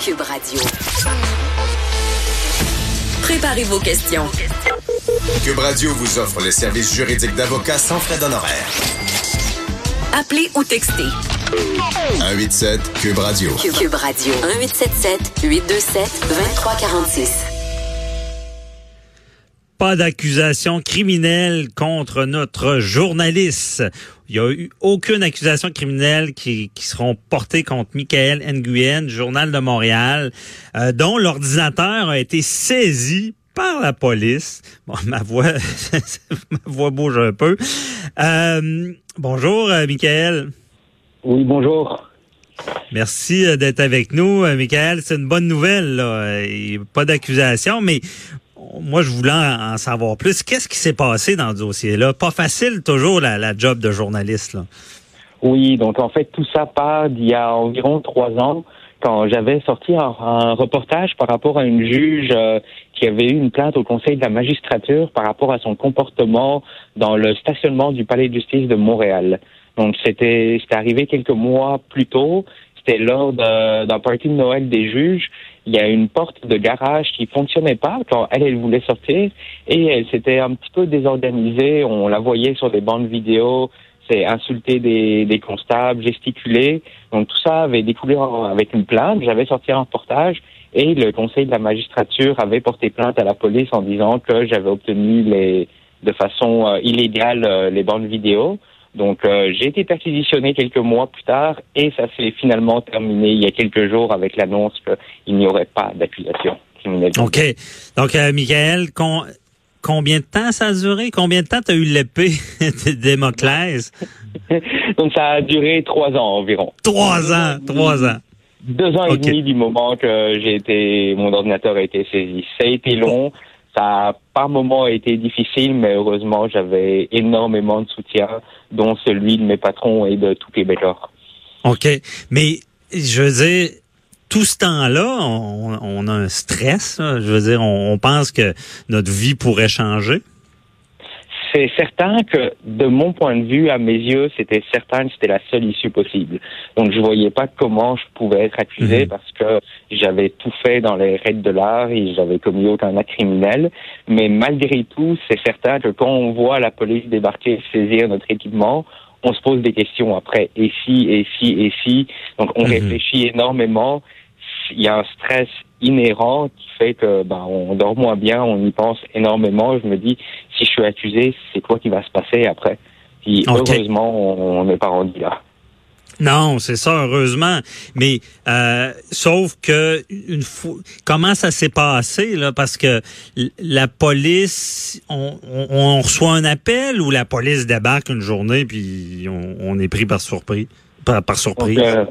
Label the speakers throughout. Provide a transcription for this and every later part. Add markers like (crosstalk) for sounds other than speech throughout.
Speaker 1: Cube Radio. Préparez vos questions.
Speaker 2: Cube Radio vous offre les services juridiques d'avocats sans frais d'honoraires.
Speaker 1: Appelez ou textez.
Speaker 2: 187 Cube Radio.
Speaker 1: Cube Radio. 1877 827 2346.
Speaker 3: Pas d'accusation criminelle contre notre journaliste. Il n'y a eu aucune accusation criminelle qui, qui seront portées contre Michael Nguyen, Journal de Montréal, euh, dont l'ordinateur a été saisi par la police. Bon, (laughs) ma voix, (laughs) ma voix bouge un peu. Euh, bonjour, euh, Michael.
Speaker 4: Oui, bonjour.
Speaker 3: Merci euh, d'être avec nous, euh, Michael. C'est une bonne nouvelle. Là. Pas d'accusation, mais moi, je voulais en savoir plus. Qu'est-ce qui s'est passé dans ce dossier-là? Pas facile toujours la, la job de journaliste. Là.
Speaker 4: Oui, donc en fait, tout ça part d'il y a environ trois ans, quand j'avais sorti un, un reportage par rapport à une juge euh, qui avait eu une plainte au Conseil de la magistrature par rapport à son comportement dans le stationnement du Palais de justice de Montréal. Donc c'était arrivé quelques mois plus tôt. C'était lors d'un party de Noël des juges. Il y a une porte de garage qui fonctionnait pas quand elle, elle voulait sortir et elle s'était un petit peu désorganisée. On la voyait sur des bandes vidéo, c'est insulter des, des constables, gesticuler. Donc tout ça avait découlé avec une plainte. J'avais sorti un reportage et le conseil de la magistrature avait porté plainte à la police en disant que j'avais obtenu les de façon euh, illégale euh, les bandes vidéo. Donc euh, j'ai été perquisitionné quelques mois plus tard et ça s'est finalement terminé il y a quelques jours avec l'annonce qu'il n'y aurait pas d'accusation criminelle.
Speaker 3: OK. Donc, euh, Michael, con- combien de temps ça a duré? Combien de temps tu as eu l'épée (laughs) de Démoclès? (laughs)
Speaker 4: Donc ça a duré trois ans environ.
Speaker 3: Trois ans. Trois ans.
Speaker 4: Deux ans et demi du moment que j'ai été, mon ordinateur a été saisi. Ça a été long. Ça a par moments été difficile, mais heureusement, j'avais énormément de soutien, dont celui de mes patrons et de tout Québécois.
Speaker 3: OK. Mais, je veux dire, tout ce temps-là, on, a un stress. Je veux dire, on pense que notre vie pourrait changer.
Speaker 4: C'est certain que, de mon point de vue, à mes yeux, c'était certain que c'était la seule issue possible. Donc, je voyais pas comment je pouvais être accusé
Speaker 3: Mhm.
Speaker 4: parce que j'avais tout fait dans les règles de l'art et j'avais commis aucun acte criminel. Mais malgré tout, c'est certain que quand on voit la police débarquer, saisir notre équipement, on se pose des questions après. Et si, et si, et si? Donc, on
Speaker 3: Mhm.
Speaker 4: réfléchit énormément. Il y a un stress inhérent qui fait que ben, on dort moins bien, on y pense énormément. Je me dis, si je suis accusé, c'est quoi qui va se passer après? Puis heureusement, on n'est pas rendu là.
Speaker 3: Non, c'est ça, heureusement. Mais euh, sauf que une fois, comment ça s'est passé là? Parce que la police, on, on- on reçoit un appel ou la police débarque une journée puis on, on est pris par surprise, par, par surprise?
Speaker 4: Donc, euh,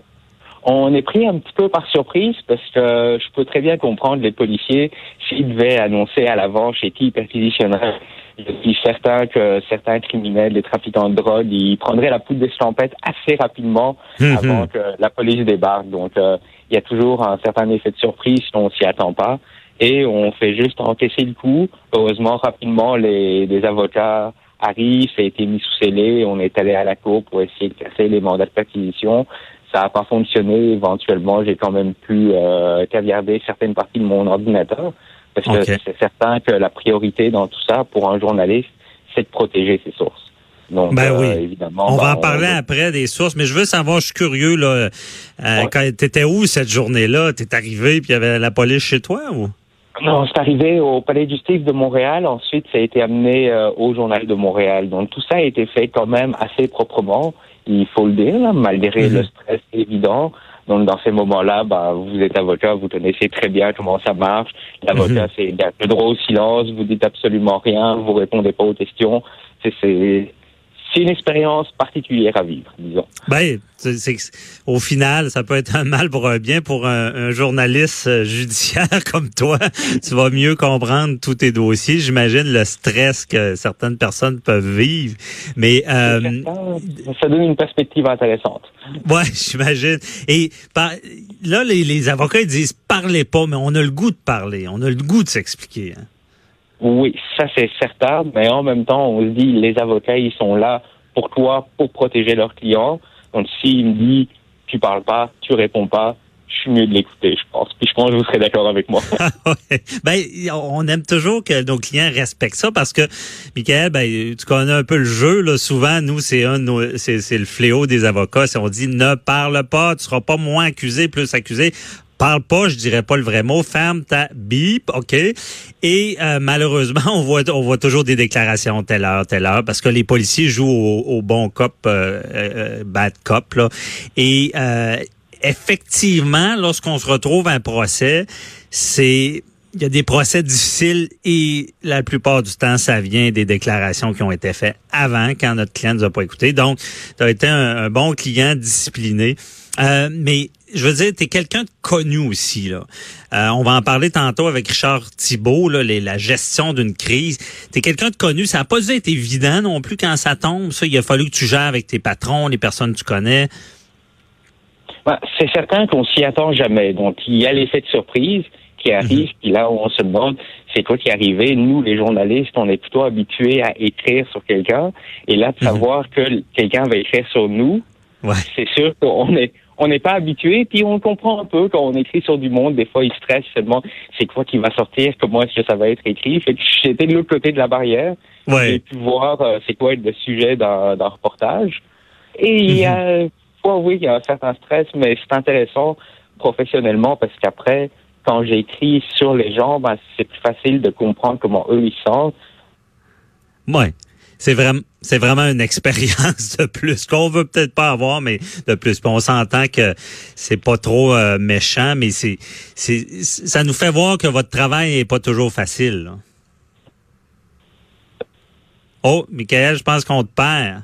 Speaker 4: on est pris un petit peu par surprise parce que je peux très bien comprendre les policiers s'ils devaient annoncer à l'avance chez qui ils perquisitionneraient. Je suis certain que certains criminels, les trafiquants de drogue, ils prendraient la poudre d'escampette assez rapidement
Speaker 3: Mhm.
Speaker 4: avant que la police débarque. Donc, euh, il y a toujours un certain effet de surprise si on s'y attend pas. Et on fait juste encaisser le coup. Heureusement, rapidement, les, les avocats arrivent, ça a été mis sous scellé. On est allé à la cour pour essayer de casser les mandats de perquisition. Ça n'a pas fonctionné. Éventuellement, j'ai quand même pu euh, caviarder certaines parties de mon ordinateur. Parce que c'est certain que la priorité dans tout ça, pour un journaliste, c'est de protéger ses sources. Donc,
Speaker 3: Ben
Speaker 4: euh,
Speaker 3: oui.
Speaker 4: évidemment,
Speaker 3: on va
Speaker 4: ben,
Speaker 3: en parler après des sources, mais je veux savoir, je suis curieux là. Euh,
Speaker 4: Ouais.
Speaker 3: Quand t'étais où cette journée-là? T'es arrivé puis il y avait la police chez toi ou?
Speaker 4: Non, c'est arrivé au Palais de justice de Montréal. Ensuite, ça a été amené euh, au Journal de Montréal. Donc, tout ça a été fait quand même assez proprement, il faut le dire, là, malgré
Speaker 3: Mhm.
Speaker 4: le stress évident. Donc, dans ces moments-là, bah, vous êtes avocat, vous connaissez très bien comment ça marche. L'avocat,
Speaker 3: Mhm.
Speaker 4: c'est le droit au silence, vous dites absolument rien, vous répondez pas aux questions. C'est, c'est, une expérience particulière à vivre, disons.
Speaker 3: Ben, c'est, c'est- au final, ça peut être un mal pour un bien pour un, un journaliste euh, judiciaire (laughs) comme toi. tu vas mieux comprendre tous tes dossiers. J'imagine le stress que certaines personnes peuvent vivre. Mais euh,
Speaker 4: Ça, ça donne une perspective intéressante.
Speaker 3: ouais, (laughs) j'imagine. Et par- là, les, les avocats ils disent parlez pas, mais on a le goût de parler. On a le goût de s'expliquer. hein.
Speaker 4: Oui, ça c'est certain, mais en même temps, on se dit, les avocats, ils sont là pour toi, pour protéger leurs clients. Donc, s'il me dit, tu parles pas, tu réponds pas, je suis mieux de l'écouter, je pense. Puis je pense que vous serez d'accord avec moi. (laughs)
Speaker 3: ben, on aime toujours que nos clients respectent ça parce que, Michael, ben, tu connais un peu le jeu. Là. Souvent, nous, c'est un, c'est le fléau des avocats. Si on dit ne parle pas, tu seras pas moins accusé, plus accusé parle pas, je dirais pas le vrai mot, ferme ta bip, OK? Et euh, malheureusement, (laughs) on voit on voit toujours des déclarations telle heure, telle heure, parce que les policiers jouent au, bon cop, euh, euh, bad cop, là. Et effectivement, lorsqu'on se retrouve à un procès, c'est il y a des procès difficiles et la plupart du temps, ça vient des déclarations qui ont été faites avant, quand notre client ne nous a pas écouté. Donc, tu as été un, bon client discipliné. Euh, mais je veux dire, tu es quelqu'un de connu aussi. Là. Euh, on va en parler tantôt avec Richard Thibault, là, la gestion d'une crise. Tu es quelqu'un de connu. Ça n'a pas dû être évident non plus quand ça tombe. Ça, il a fallu que tu gères avec tes patrons, les personnes que tu connais.
Speaker 4: Ben, c'est certain qu'on s'y attend jamais. Donc, il y a l'effet de surprise qui arrive, mhm. puis là, on se demande c'est quoi qui est arrivé? Nous, les journalistes, on est plutôt habitués à écrire sur quelqu'un, et là, de mhm. savoir que quelqu'un va écrire sur nous, c'est sûr qu'on est on n'est pas habitué, puis on comprend un peu quand on écrit sur du monde, des fois il stresse, il se demande c'est quoi qui va sortir, comment est-ce que ça va être écrit? Fait que j'étais de l'autre côté de la barrière,
Speaker 3: ouais.
Speaker 4: j'ai pu voir euh, c'est quoi être le sujet d'un reportage. Et il y a, oui, il y a un certain stress, mais c'est intéressant professionnellement parce qu'après, quand j'écris sur les gens, ben, c'est plus facile de comprendre comment eux ils sentent.
Speaker 3: Oui. C'est vraiment, c'est vraiment une (laughs) expérience de plus qu'on veut peut-être pas avoir, mais de plus. on s'entend que c'est pas trop euh, méchant, mais c'est, c'est, ça nous fait voir que votre travail est pas toujours facile. Oh, Michael, je pense qu'on te perd.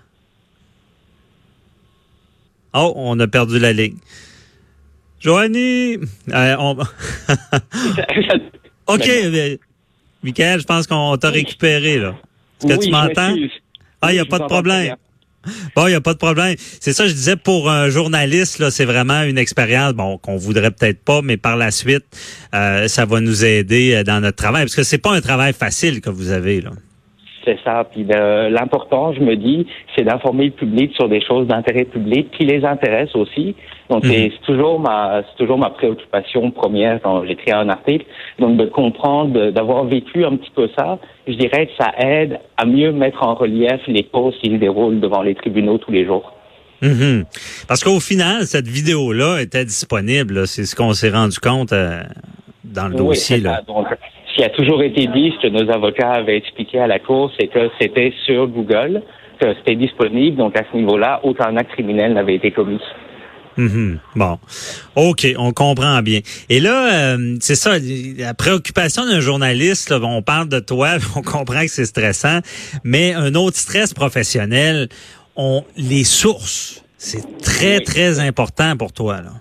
Speaker 3: Oh, on a perdu la ligne. Joanie! Euh, (laughs) (laughs) OK, mais, Michael, je pense qu'on t'a récupéré, là. Est-ce que tu m'entends? Ah, il n'y a pas de problème. Bon, il n'y a pas de problème. C'est ça, je disais, pour un journaliste, là, c'est vraiment une expérience, bon, qu'on voudrait peut-être pas, mais par la suite, euh, ça va nous aider euh, dans notre travail, parce que c'est pas un travail facile que vous avez, là.
Speaker 4: C'est ça. Puis l'important, je me dis, c'est d'informer le public sur des choses d'intérêt public qui les intéressent aussi. Donc mhm. c'est toujours ma c'est toujours ma préoccupation première quand j'écris un article. Donc de comprendre, d'avoir vécu un petit peu ça, je dirais que ça aide à mieux mettre en relief les causes qui se déroulent devant les tribunaux tous les jours.
Speaker 3: Mhm. Parce qu'au final, cette vidéo-là était disponible. C'est ce qu'on s'est rendu compte euh, dans le dossier. Là.
Speaker 4: Donc, qui a toujours été dit, ce que nos avocats avaient expliqué à la Cour, c'est que c'était sur Google, que c'était disponible. Donc, à ce niveau-là, aucun acte criminel n'avait été commis.
Speaker 3: Mhm. Bon, ok, on comprend bien. Et là, euh, c'est ça, la préoccupation d'un journaliste. on parle de toi, (laughs) on comprend que c'est stressant, mais un autre stress professionnel, on les sources. C'est très très important pour toi là.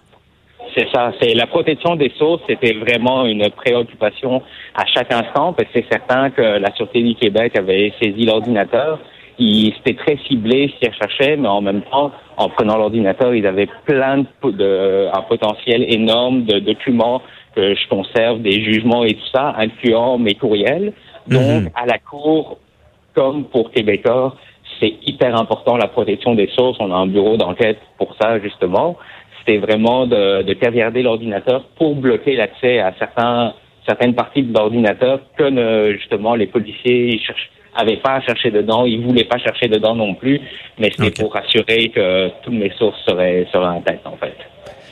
Speaker 4: C'est ça, c'est la protection des sources, c'était vraiment une préoccupation à chaque instant, parce que c'est certain que la Sûreté du Québec avait saisi l'ordinateur. C'était très ciblé ce qu'ils recherchaient, mais en même temps, en prenant l'ordinateur, ils avaient plein de, un potentiel énorme de documents que je conserve, des jugements et tout ça, incluant mes courriels. Donc, mhm. à la Cour, comme pour Québécois, c'est hyper important la protection des sources. On a un bureau d'enquête pour ça, justement c'était vraiment de, de caviarder l'ordinateur pour bloquer l'accès à certains, certaines parties de l'ordinateur que justement les policiers n'avaient pas à chercher dedans, ils voulaient pas chercher dedans non plus, mais c'était pour assurer que toutes mes sources seraient, seraient en tête en fait.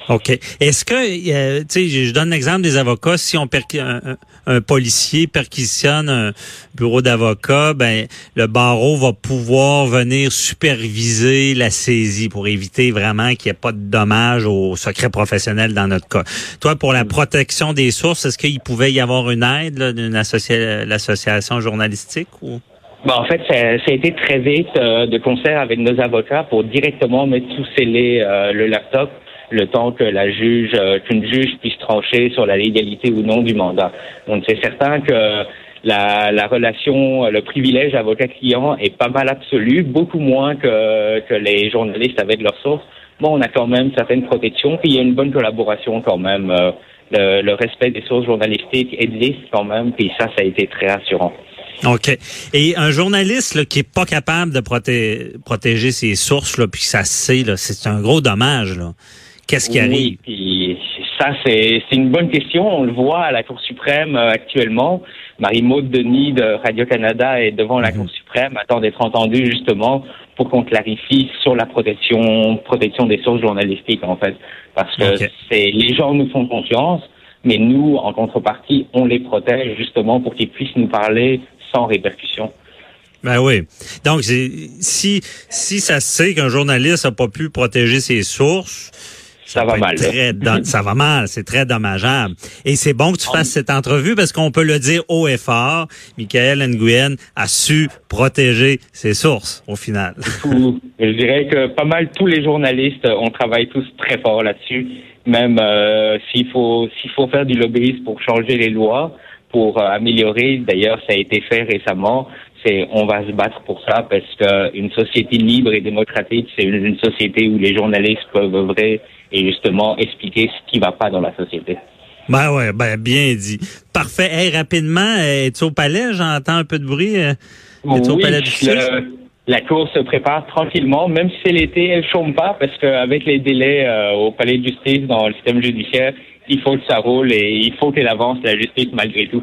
Speaker 3: OK. Est-ce que, euh, tu sais, je donne l'exemple des avocats, si on un, un, policier perquisitionne un bureau d'avocat, ben le barreau va pouvoir venir superviser la saisie pour éviter vraiment qu'il n'y ait pas de dommages au secret professionnel dans notre cas. Toi, pour la protection des sources, est-ce qu'il pouvait y avoir une aide d'une l'association journalistique ou?
Speaker 4: Ben, en fait, ça, a été très vite euh, de concert avec nos avocats pour directement mettre sous scellé euh, le laptop le temps que la juge, euh, qu'une juge puisse trancher sur la légalité ou non du mandat. Donc c'est certain que la, la relation, le privilège avocat-client est pas mal absolu, beaucoup moins que, que les journalistes avec leurs sources. Bon, on a quand même certaines protections, puis il y a une bonne collaboration quand même. Euh, le, le, respect des sources journalistiques existe quand même, puis ça, ça a été très rassurant.
Speaker 3: OK. Et un journaliste là, qui est pas capable de protéger ses sources, là, puis ça sait, c'est un gros dommage. Là. Qu'est-ce qui arrive?
Speaker 4: Oui, ça, c'est une bonne question. On le voit à la Cour suprême euh, actuellement. Marie-Maude Denis de Radio-Canada est devant la mhm. Cour suprême, attend d'être entendue justement pour qu'on clarifie sur la protection, protection des sources journalistiques, en fait. Parce que c'est les gens nous font confiance, mais nous, en contrepartie, on les protège justement pour qu'ils puissent nous parler sans répercussion.
Speaker 3: Ben oui. Donc, si, si ça se sait qu'un journaliste n'a pas pu protéger ses sources,
Speaker 4: ça, va mal. (laughs)
Speaker 3: ça va mal, c'est très dommageable. Et c'est bon que tu fasses cette entrevue parce qu'on peut le dire haut et fort. Michael Nguyen a su protéger ses sources au final.
Speaker 4: Je dirais que pas mal tous les journalistes, on travaille tous très fort là-dessus. Même euh, s'il faut s'il faut faire du lobbyisme pour changer les lois, pour euh, améliorer. D'ailleurs, ça a été fait récemment. C'est on va se battre pour ça parce qu'une société libre et démocratique, c'est une, société où les journalistes peuvent œuvrer et justement expliquer ce qui va pas dans la société.
Speaker 3: Ben ouais, ben bien dit. Parfait. Hey, rapidement, es-tu au palais? J'entends un peu de bruit. Euh,
Speaker 4: es-tu au palais du la cour se prépare tranquillement, même si c'est l'été, elle chôme pas parce qu'avec les délais euh, au palais de justice dans le système judiciaire, il faut que ça roule et il faut qu'elle avance la justice malgré tout.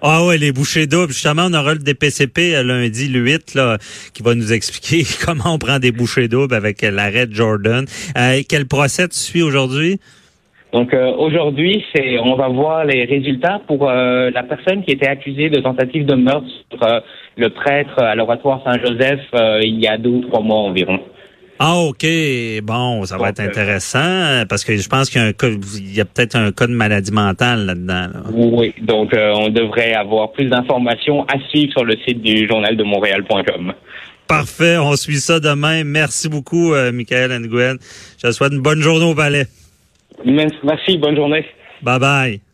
Speaker 3: Ah ouais, les bouchées d'eau. Justement, on aura le DPCP euh, lundi, le 8, là, qui va nous expliquer (laughs) comment on prend des bouchées d'eau avec l'arrêt de Jordan. Euh, quel procès tu suis aujourd'hui?
Speaker 4: Donc euh, aujourd'hui, c'est on va voir les résultats pour la personne qui était accusée de tentative de meurtre sur le prêtre à l'oratoire Saint-Joseph il y a deux ou trois mois environ.
Speaker 3: Ah, OK. Bon, ça va être intéressant parce que je pense qu'il y a, a peut-être un cas de maladie mentale là-dedans.
Speaker 4: Oui, donc euh, on devrait avoir plus d'informations à suivre sur le site du journal de Montréal.com.
Speaker 3: Parfait, on suit ça demain. Merci beaucoup, euh, Michael Nguyen. Je te souhaite une bonne journée au palais.
Speaker 4: Merci, bonne journée.
Speaker 3: Bye bye.